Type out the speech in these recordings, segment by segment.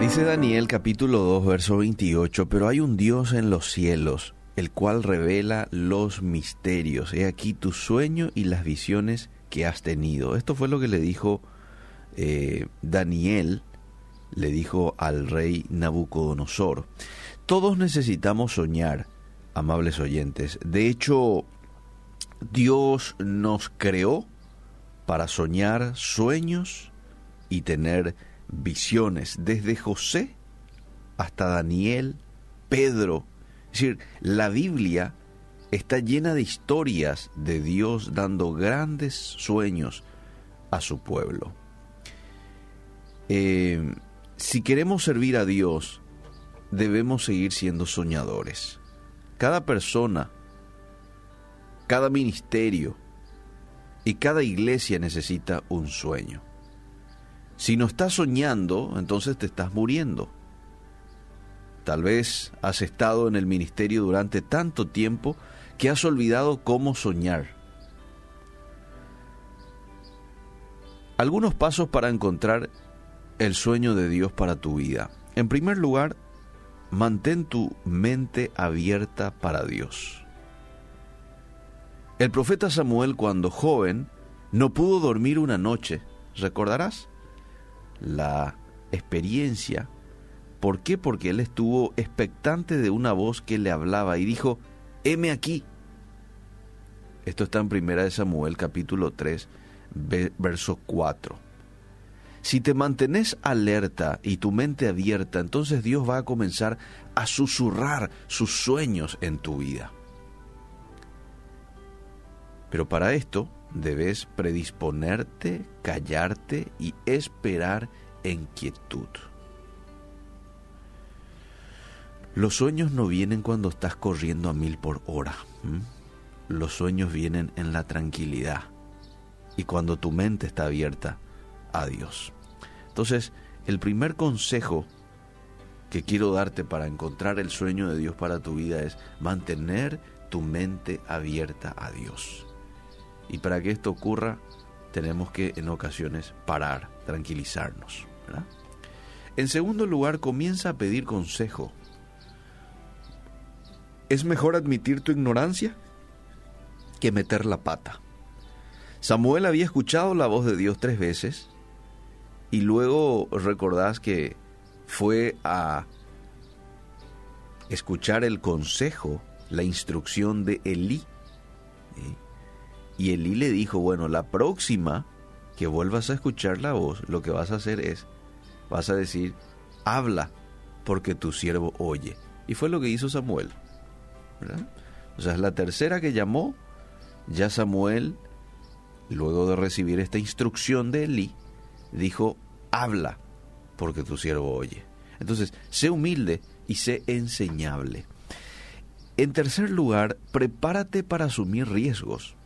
Dice Daniel capítulo 2, verso 28, pero hay un Dios en los cielos, el cual revela los misterios. He aquí tu sueño y las visiones que has tenido. Esto fue lo que le dijo eh, Daniel, le dijo al rey Nabucodonosor. Todos necesitamos soñar, amables oyentes. De hecho, Dios nos creó para soñar sueños y tener visiones, desde José hasta Daniel, Pedro. Es decir, la Biblia está llena de historias de Dios dando grandes sueños a su pueblo. Eh, si queremos servir a Dios, debemos seguir siendo soñadores. Cada persona, cada ministerio y cada iglesia necesita un sueño. Si no estás soñando, entonces te estás muriendo. Tal vez has estado en el ministerio durante tanto tiempo que has olvidado cómo soñar. Algunos pasos para encontrar el sueño de Dios para tu vida. En primer lugar, mantén tu mente abierta para Dios. El profeta Samuel cuando joven no pudo dormir una noche, ¿recordarás? La experiencia. ¿Por qué? Porque él estuvo expectante de una voz que le hablaba y dijo, heme aquí. Esto está en Primera de Samuel capítulo 3, verso 4. Si te mantenés alerta y tu mente abierta, entonces Dios va a comenzar a susurrar sus sueños en tu vida. Pero para esto debes predisponerte, callarte y esperar en quietud. Los sueños no vienen cuando estás corriendo a mil por hora. Los sueños vienen en la tranquilidad y cuando tu mente está abierta a Dios. Entonces, el primer consejo que quiero darte para encontrar el sueño de Dios para tu vida es mantener tu mente abierta a Dios. Y para que esto ocurra, tenemos que en ocasiones parar, tranquilizarnos. En segundo lugar, comienza a pedir consejo. ¿Es mejor admitir tu ignorancia que meter la pata? Samuel había escuchado la voz de Dios tres veces y luego recordás que fue a escuchar el consejo, la instrucción de Elí. Y Elí le dijo, bueno, la próxima que vuelvas a escuchar la voz, lo que vas a hacer es, vas a decir, habla, porque tu siervo oye. Y fue lo que hizo Samuel. O sea, es la tercera que llamó, ya Samuel, luego de recibir esta instrucción de Elí, dijo, habla, porque tu siervo oye. Entonces, sé humilde y sé enseñable. En tercer lugar, prepárate para asumir riesgos.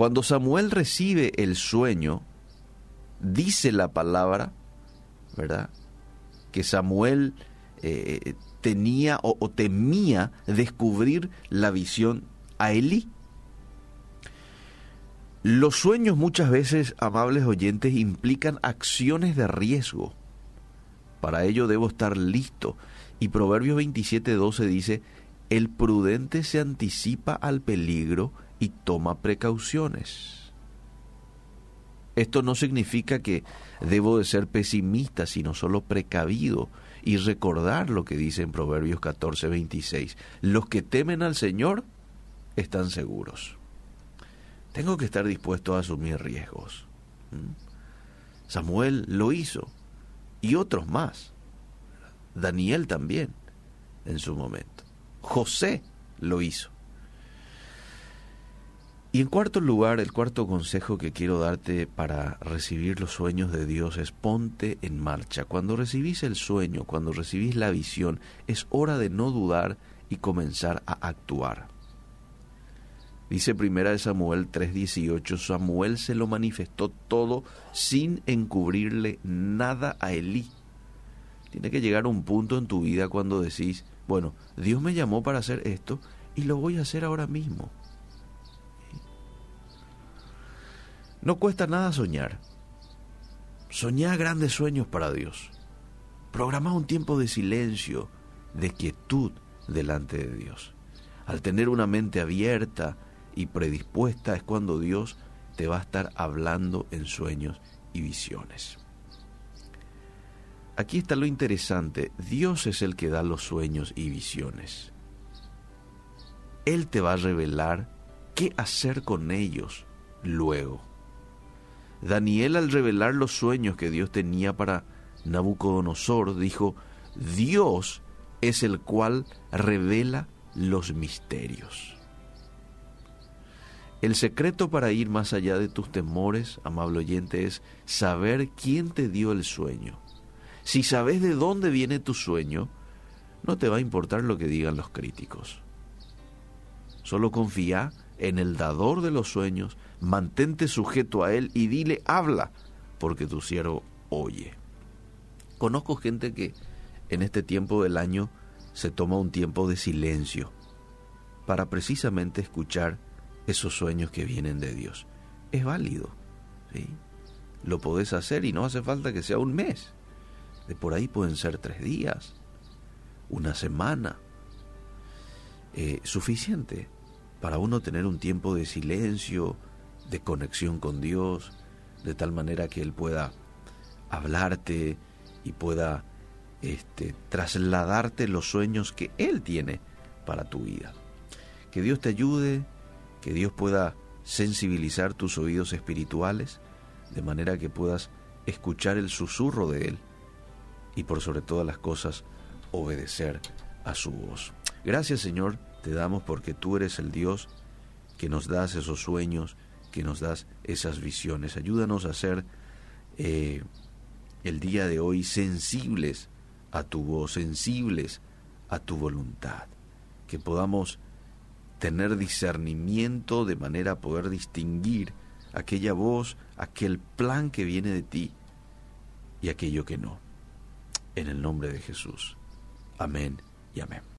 Cuando Samuel recibe el sueño, dice la palabra, ¿verdad? Que Samuel eh, tenía o, temía descubrir la visión a Elí. Los sueños muchas veces, amables oyentes, implican acciones de riesgo. Para ello debo estar listo. Y Proverbios 27:12 dice, el prudente se anticipa al peligro y toma precauciones. Esto no significa que debo de ser pesimista, sino solo precavido y recordar lo que dice en Proverbios 14:26. Los que temen al Señor están seguros tengo que estar dispuesto a asumir riesgos. ¿Mm? Samuel lo hizo y otros más. Daniel también en su momento. José lo hizo. Y en cuarto lugar, el cuarto consejo que quiero darte para recibir los sueños de Dios es ponte en marcha. Cuando recibís el sueño, cuando recibís la visión, es hora de no dudar y comenzar a actuar. Dice primera de Samuel 3:18, Samuel se lo manifestó todo sin encubrirle nada a Elí. Tiene que llegar un punto en tu vida cuando decís, bueno, Dios me llamó para hacer esto y lo voy a hacer ahora mismo. No cuesta nada soñar. Soñá grandes sueños para Dios. Programa un tiempo de silencio, de quietud delante de Dios. Al tener una mente abierta y predispuesta es cuando Dios te va a estar hablando en sueños y visiones. Aquí está lo interesante, Dios es el que da los sueños y visiones. Él te va a revelar qué hacer con ellos luego. Daniel al revelar los sueños que Dios tenía para Nabucodonosor dijo, Dios es el cual revela los misterios. El secreto para ir más allá de tus temores, amable oyente, es saber quién te dio el sueño. Si sabes de dónde viene tu sueño, no te va a importar lo que digan los críticos. Solo confía en el dador de los sueños, mantente sujeto a él y dile, habla, porque tu siervo oye. Conozco gente que en este tiempo del año se toma un tiempo de silencio para precisamente escuchar esos sueños que vienen de Dios. Es válido, ¿sí? Lo podés hacer y no hace falta que sea un mes. De por ahí pueden ser tres días, una semana. Eh, suficiente para uno tener un tiempo de silencio, de conexión con Dios, de tal manera que Él pueda hablarte y pueda este, trasladarte los sueños que Él tiene para tu vida. Que Dios te ayude, que Dios pueda sensibilizar tus oídos espirituales, de manera que puedas escuchar el susurro de Él y por sobre todas las cosas obedecer a su voz. Gracias Señor te damos porque tú eres el Dios que nos das esos sueños, que nos das esas visiones. Ayúdanos a ser eh, el día de hoy sensibles a tu voz, sensibles a tu voluntad. Que podamos tener discernimiento de manera a poder distinguir aquella voz, aquel plan que viene de ti y aquello que no. En el nombre de Jesús. Amén y amén.